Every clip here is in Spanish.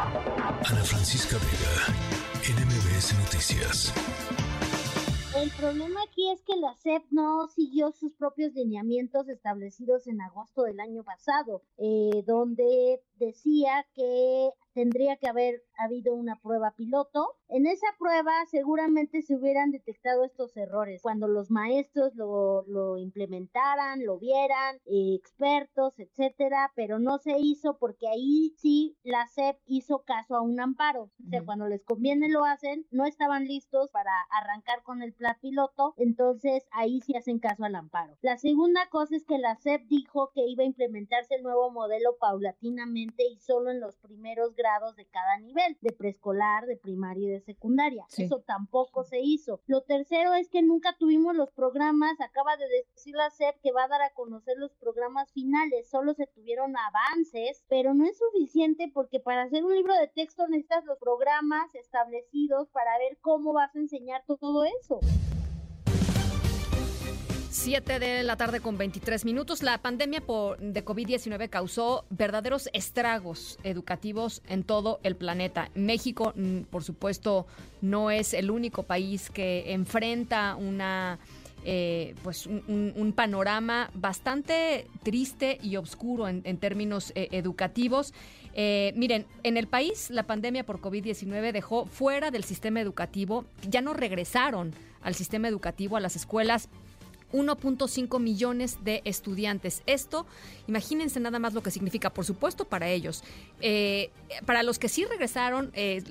Ana Francisca Vega, NMBS Noticias. El problema aquí es que la SEP no siguió sus propios lineamientos establecidos en agosto del año pasado, eh, donde decía que tendría que haber habido una prueba piloto. En esa prueba seguramente se hubieran detectado estos errores cuando los maestros lo, lo implementaran, lo vieran, eh, expertos, etcétera, pero no se hizo porque ahí sí la SEP hizo caso a un amparo. O sea, cuando les conviene lo hacen, no estaban listos para arrancar con el plan piloto, entonces ahí sí hacen caso al amparo. La segunda cosa es que la SEP dijo que iba a implementarse el nuevo modelo paulatinamente y solo en los primeros grados de cada nivel, de preescolar, de primaria y de secundaria. Eso tampoco se hizo. Lo tercero es que nunca tuvimos los programas, acaba de decir la SEP que va a dar a conocer los programas finales, solo se tuvieron avances, pero no es suficiente porque para hacer un libro de texto necesitas los programas establecidos para ver cómo vas a enseñar todo eso. 7 de la tarde con 23 minutos. La pandemia por, de COVID-19 causó verdaderos estragos educativos en todo el planeta. México, mm, por supuesto, no es el único país que enfrenta una... Eh, pues un, panorama bastante triste y oscuro en, términos eh, educativos. Eh, miren, en el país la pandemia por COVID-19 dejó fuera del sistema educativo, ya no regresaron al sistema educativo, a las escuelas 1.5 millones de estudiantes. Esto, imagínense nada más lo que significa, por supuesto, para ellos. Eh, para los que sí regresaron, eh,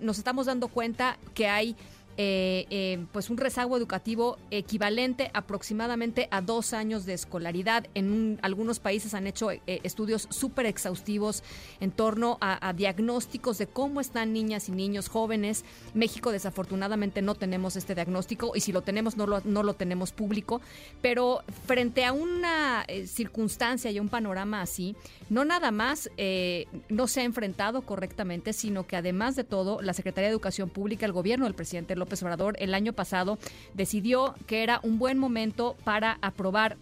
nos estamos dando cuenta que hay eh, eh, pues un rezago educativo equivalente aproximadamente a dos años de escolaridad. En algunos países han hecho eh, estudios súper exhaustivos en torno a, diagnósticos de cómo están niñas y niños jóvenes. México desafortunadamente no tenemos este diagnóstico y si lo tenemos no lo, no lo tenemos público, pero frente a una circunstancia y un panorama así, no nada más no se ha enfrentado correctamente, sino que además de todo, la Secretaría de Educación Pública, el gobierno del presidente López Obrador el año pasado decidió que era un buen momento para aprobar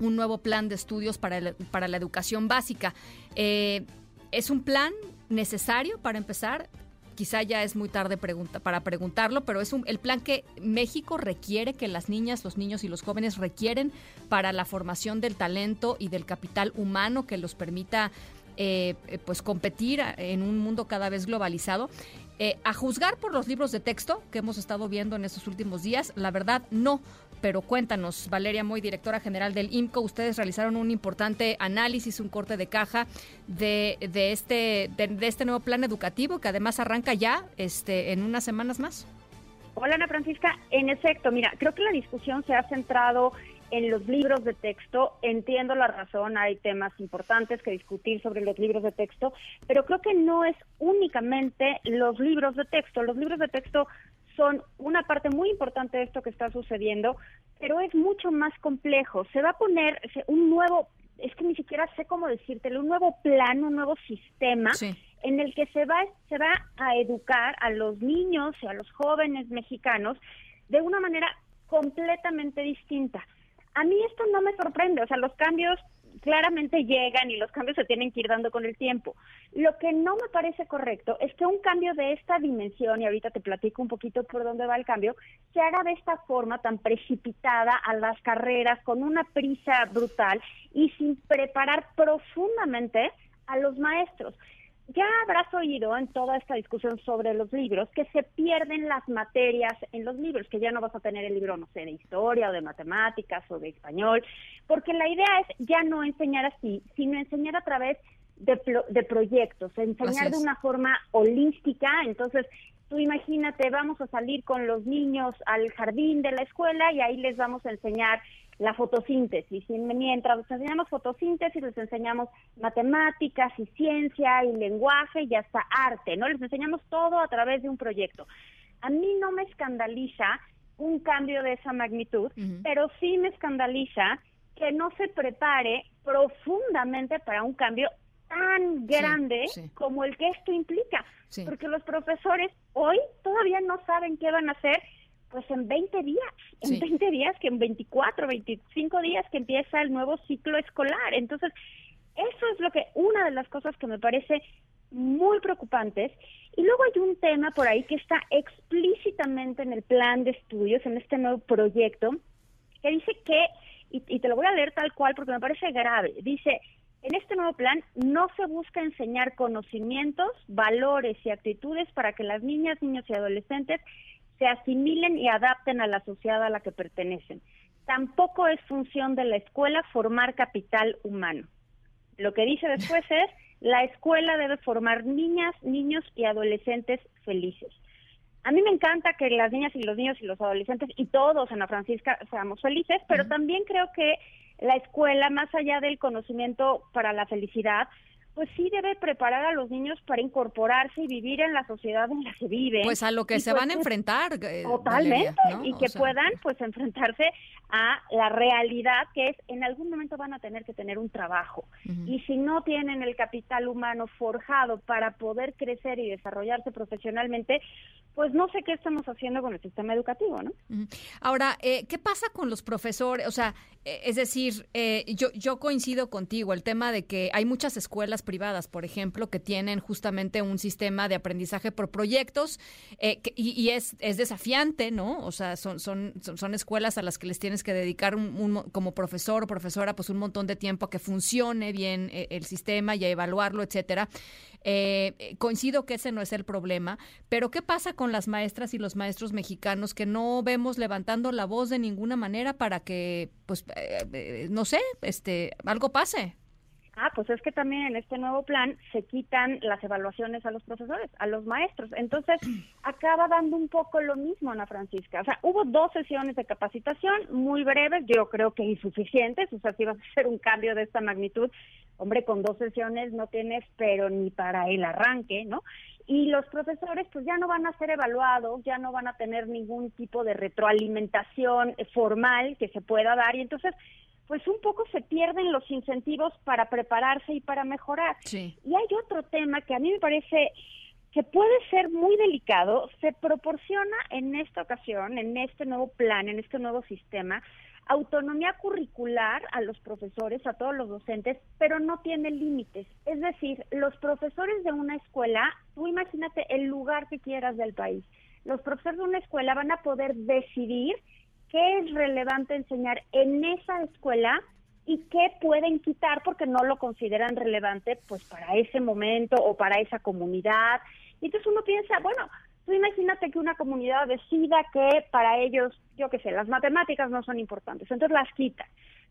un nuevo plan de estudios para, para la educación básica. Eh, ¿Es un plan necesario para empezar? Quizá ya es muy tarde para preguntarlo, pero es un, el plan que México requiere, que las niñas, los niños y los jóvenes requieren para la formación del talento y del capital humano que los permita eh, pues competir en un mundo cada vez globalizado. Eh, a juzgar por los libros de texto que hemos estado viendo en estos últimos días, la verdad no. Pero cuéntanos, Valeria Moy, directora general del IMCO, ustedes realizaron un importante análisis, un corte de caja de, de este, de, este nuevo plan educativo que además arranca ya este, en unas semanas más. Hola Ana Francisca, en efecto, mira, creo que la discusión se ha centrado en los libros de texto. Entiendo la razón, hay temas importantes que discutir sobre los libros de texto, pero creo que no es únicamente los libros de texto. Los libros de texto son una parte muy importante de esto que está sucediendo, pero es mucho más complejo. Se va a poner un nuevo, es que ni siquiera sé cómo decírtelo, un nuevo plan, un nuevo sistema. en el que se va, se va a educar a los niños y a los jóvenes mexicanos de una manera completamente distinta. A mí esto no me o sea, los cambios claramente llegan y los cambios se tienen que ir dando con el tiempo. Lo que no me parece correcto es que un cambio de esta dimensión, y ahorita te platico un poquito por dónde va el cambio, se haga de esta forma tan precipitada a las carreras, con una prisa brutal y sin preparar profundamente a los maestros ya habrás oído en toda esta discusión sobre los libros que se pierden las materias en los libros, que ya no vas a tener el libro, no sé, de historia o de matemáticas o de español, porque la idea es ya no enseñar así, sino enseñar a través de, de proyectos, enseñar de una forma holística, entonces tú imagínate, vamos a salir con los niños al jardín de la escuela y ahí les vamos a enseñar la fotosíntesis. Y mientras les enseñamos fotosíntesis, les enseñamos matemáticas y ciencia y lenguaje y hasta arte, ¿no? Les enseñamos todo a través de un proyecto. A mí no me escandaliza un cambio de esa magnitud, pero sí me escandaliza que no se prepare profundamente para un cambio tan grande como el que esto implica, porque los profesores hoy todavía no saben qué van a hacer pues en 20 días, en 20 días, que en 24, 25 días que empieza el nuevo ciclo escolar. Entonces, eso es lo que, una de las cosas que me parece muy preocupantes. Y luego hay un tema por ahí que está explícitamente en el plan de estudios, en este nuevo proyecto, que dice que, y, y te lo voy a leer tal cual porque me parece grave, dice, en este nuevo plan no se busca enseñar conocimientos, valores y actitudes para que las niñas, niños y adolescentes se asimilen y adapten a la sociedad a la que pertenecen. Tampoco es función de la escuela formar capital humano. Lo que dice después es, la escuela debe formar niñas, niños y adolescentes felices. A mí me encanta que las niñas y los niños y los adolescentes y todos en la Francisca seamos felices, pero también creo que la escuela, más allá del conocimiento para la felicidad, pues sí debe preparar a los niños para incorporarse y vivir en la sociedad en la que viven. Pues a lo que se pues van a enfrentar. Eh, totalmente, y que puedan pues enfrentarse a la realidad que es en algún momento van a tener que tener un trabajo. Y si no tienen el capital humano forjado para poder crecer y desarrollarse profesionalmente, pues no sé qué estamos haciendo con el sistema educativo, ¿no? Ahora, eh, ¿qué pasa con los profesores? O sea, eh, es decir, eh, yo, yo coincido contigo, el tema de que hay muchas escuelas privadas, por ejemplo, que tienen justamente un sistema de aprendizaje por proyectos y, es, es desafiante, ¿no? O sea, son, son, son, escuelas a las que les tienes que dedicar un, como profesor o profesora pues un montón de tiempo a que funcione bien el sistema y a evaluarlo, etcétera. coincido que ese no es el problema, pero ¿qué pasa con las maestras y los maestros mexicanos que no vemos levantando la voz de ninguna manera para que, pues, eh, eh, no sé, este, algo pase? Ah, pues es que también en este nuevo plan se quitan las evaluaciones a los profesores, a los maestros. Entonces, acaba dando un poco lo mismo, Ana Francisca. O sea, hubo dos sesiones de capacitación muy breves, yo creo que insuficientes. O sea, si vas a hacer un cambio de esta magnitud, hombre, con dos sesiones no tienes, pero ni para el arranque, ¿no? y los profesores pues ya no van a ser evaluados, ya no van a tener ningún tipo de retroalimentación formal que se pueda dar y entonces pues un poco se pierden los incentivos para prepararse y para mejorar. Sí. Y hay otro tema que a mí me parece que puede ser muy delicado, se proporciona en esta ocasión, en este nuevo plan, en este nuevo sistema, autonomía curricular a los profesores, a todos los docentes, pero no tiene límites. Es decir, los profesores de una escuela, tú imagínate el lugar que quieras del país, los profesores de una escuela van a poder decidir qué es relevante enseñar en esa escuela y qué pueden quitar porque no lo consideran relevante pues para ese momento o para esa comunidad. Y entonces uno piensa, bueno, imagínate que una comunidad decida que para ellos, yo qué sé, las matemáticas no son importantes, entonces las quita.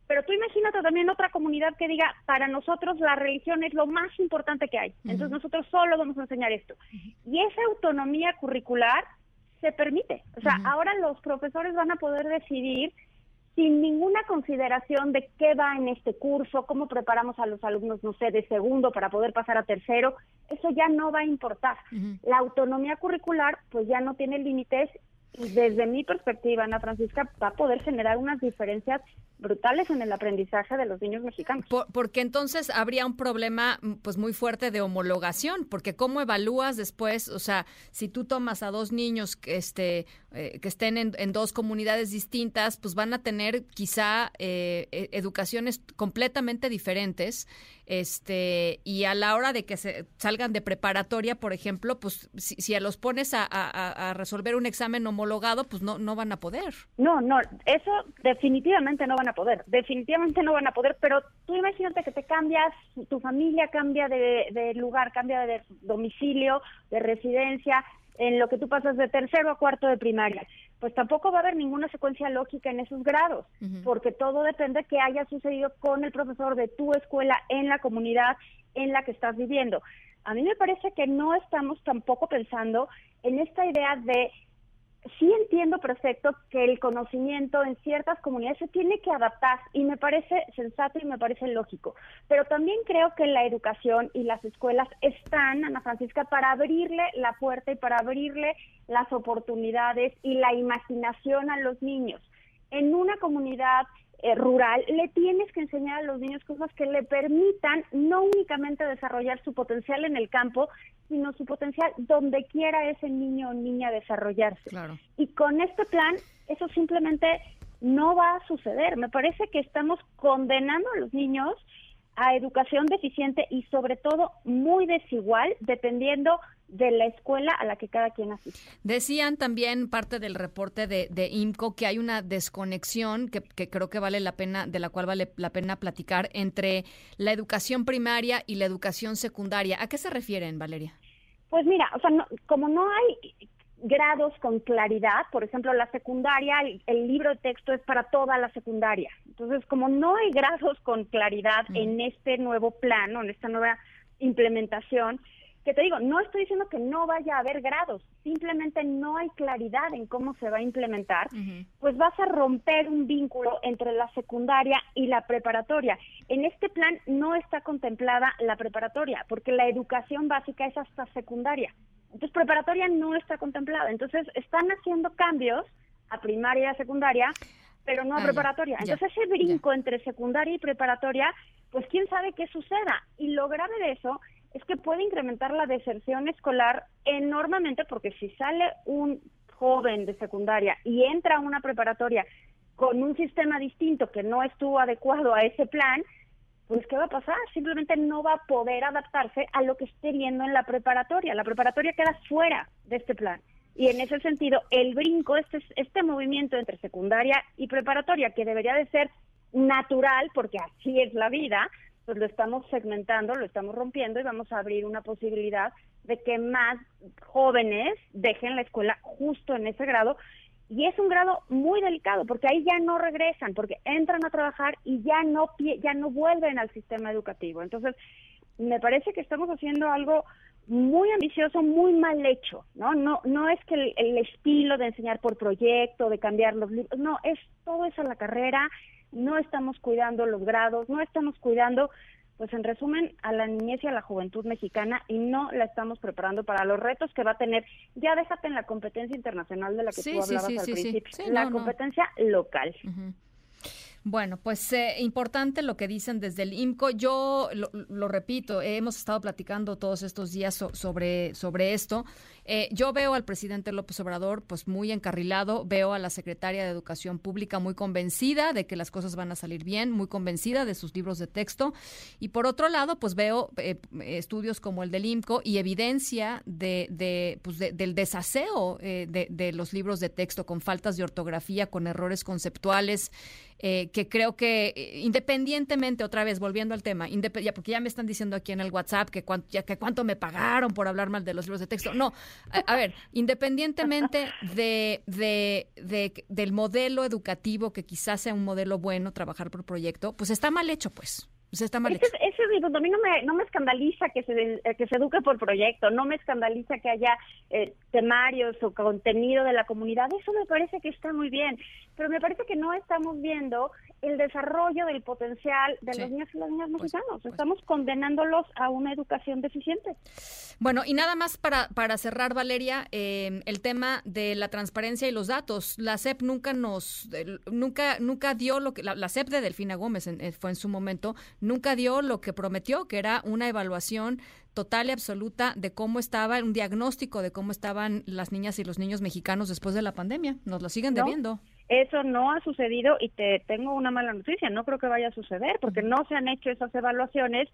Pero tú imagínate también otra comunidad que diga, para nosotros la religión es lo más importante que hay, entonces nosotros solo vamos a enseñar esto. Y esa autonomía curricular se permite. O sea, ahora los profesores van a poder decidir sin ninguna consideración de qué va en este curso, cómo preparamos a los alumnos, no sé, de segundo para poder pasar a tercero, eso ya no va a importar. La autonomía curricular pues ya no tiene límites desde mi perspectiva, Ana Francisca, va a poder generar unas diferencias brutales en el aprendizaje de los niños mexicanos. porque entonces habría un problema mm, pues muy fuerte de homologación, porque cómo evalúas después, o sea, si tú tomas a dos niños este eh, que estén en, dos comunidades distintas, pues van a tener quizá eh, e, educaciones completamente diferentes, este y a la hora de que se salgan de preparatoria, por ejemplo, pues si, si los pones a, resolver un examen homologado, pues no no van a poder. No, no, eso definitivamente no van a poder, definitivamente no van a poder, pero tú imagínate que te cambias, tu familia cambia de, lugar, cambia de domicilio, de residencia, en lo que tú pasas de tercero a cuarto de primaria, pues tampoco va a haber ninguna secuencia lógica en esos grados, porque todo depende de qué haya sucedido con el profesor de tu escuela en la comunidad en la que estás viviendo. A mí me parece que no estamos tampoco pensando en esta idea de sí entiendo perfecto que el conocimiento en ciertas comunidades se tiene que adaptar y me parece sensato y me parece lógico, pero también creo que la educación y las escuelas están, Ana Francisca, para abrirle la puerta y para abrirle las oportunidades y la imaginación a los niños. En una comunidad eh, rural, le tienes que enseñar a los niños cosas que le permitan no únicamente desarrollar su potencial en el campo, sino su potencial donde quiera ese niño o niña desarrollarse. Y con este plan, eso simplemente no va a suceder. Me parece que estamos condenando a los niños a educación deficiente y sobre todo muy desigual dependiendo de la escuela a la que cada quien asiste. Decían también parte del reporte de, de IMCO que hay una desconexión que, creo que vale la pena, de la cual vale la pena platicar entre la educación primaria y la educación secundaria. ¿A qué se refieren, Valeria? Pues mira, o sea, como no hay grados con claridad, por ejemplo, la secundaria, el, libro de texto es para toda la secundaria. Entonces, como no hay grados con claridad en este nuevo plano, en esta nueva implementación, que te digo, no estoy diciendo que no vaya a haber grados, simplemente no hay claridad en cómo se va a implementar, pues vas a romper un vínculo entre la secundaria y la preparatoria. En este plan no está contemplada la preparatoria, porque la educación básica es hasta secundaria. Entonces, preparatoria no está contemplada. Entonces, están haciendo cambios a primaria y a secundaria, pero no a ah, preparatoria. Entonces, ese brinco entre secundaria y preparatoria, pues quién sabe qué suceda. Y lo grave de eso es que puede incrementar la deserción escolar enormemente porque si sale un joven de secundaria y entra a una preparatoria con un sistema distinto que no estuvo adecuado a ese plan, pues ¿qué va a pasar? Simplemente no va a poder adaptarse a lo que esté viendo en la preparatoria. La preparatoria queda fuera de este plan. Y en ese sentido, el brinco, este, este movimiento entre secundaria y preparatoria, que debería de ser natural, porque así es la vida, pues lo estamos segmentando, lo estamos rompiendo y vamos a abrir una posibilidad de que más jóvenes dejen la escuela justo en ese grado. Y es un grado muy delicado porque ahí ya no regresan, porque entran a trabajar y ya no, ya no vuelven al sistema educativo. Entonces, me parece que estamos haciendo algo muy ambicioso, muy mal hecho, ¿no? No, no es que el, el estilo de enseñar por proyecto, de cambiar los libros, no, es todo eso la carrera, no estamos cuidando los grados, no estamos cuidando, pues en resumen, a la niñez y a la juventud mexicana y no la estamos preparando para los retos que va a tener. Ya déjate en la competencia internacional de la que tú hablabas al principio, la competencia local. Bueno, pues eh, importante lo que dicen desde el IMCO. Yo lo, repito, hemos estado platicando todos estos días sobre, sobre esto. Eh, yo veo al presidente López Obrador pues muy encarrilado, veo a la secretaria de Educación Pública muy convencida de que las cosas van a salir bien, muy convencida de sus libros de texto. Y por otro lado, pues veo eh, estudios como el del IMCO y evidencia de, de pues del desaseo de, de los libros de texto con faltas de ortografía, con errores conceptuales. Eh, que creo que eh, independientemente, otra vez volviendo al tema, ya, porque ya me están diciendo aquí en el WhatsApp que, cuánto, ya, que cuánto me pagaron por hablar mal de los libros de texto. No, a, ver, independientemente de, de, de, del modelo educativo, que quizás sea un modelo bueno, trabajar por proyecto, pues está mal hecho, pues. Pues está mal ese, ese a mí no me, no me escandaliza que se, que se eduque por proyecto, no me escandaliza que haya eh, temarios o contenido de la comunidad, eso me parece que está muy bien, pero me parece que no estamos viendo el desarrollo del potencial de los niños y las niñas pues, mexicanos, pues. estamos condenándolos a una educación deficiente. Bueno, y nada más para, para cerrar, Valeria, eh, el tema de la transparencia y los datos. La SEP nunca nos, nunca, nunca dio lo que, la, la SEP de Delfina Gómez eh, fue en su momento, nunca dio lo que prometió, que era una evaluación total y absoluta de cómo estaba, un diagnóstico de cómo estaban las niñas y los niños mexicanos después de la pandemia. Nos lo siguen debiendo. Eso no ha sucedido y te tengo una mala noticia, no creo que vaya a suceder porque no se han hecho esas evaluaciones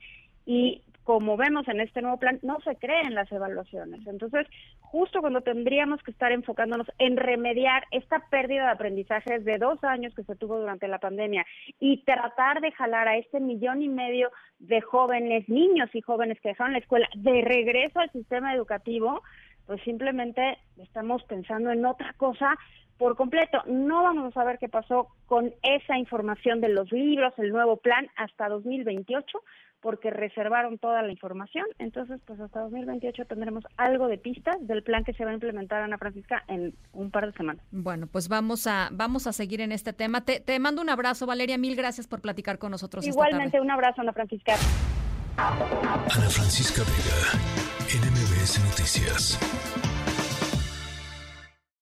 y como vemos en este nuevo plan, no se creen las evaluaciones. Entonces, justo cuando tendríamos que estar enfocándonos en remediar esta pérdida de aprendizajes de dos años que se tuvo durante la pandemia y tratar de jalar a este millón y medio de jóvenes, niños y jóvenes que dejaron la escuela de regreso al sistema educativo, pues simplemente estamos pensando en otra cosa por completo. No vamos a saber qué pasó con esa información de los libros, el nuevo plan, hasta 2028, porque reservaron toda la información. Entonces, pues hasta 2028 tendremos algo de pistas del plan que se va a implementar, Ana Francisca, en un par de semanas. Bueno, pues vamos a, vamos a seguir en este tema. Te, te mando un abrazo, Valeria. Mil gracias por platicar con nosotros. Igualmente, un abrazo, Ana Francisca. Ana Francisca Vega, NMBS Noticias.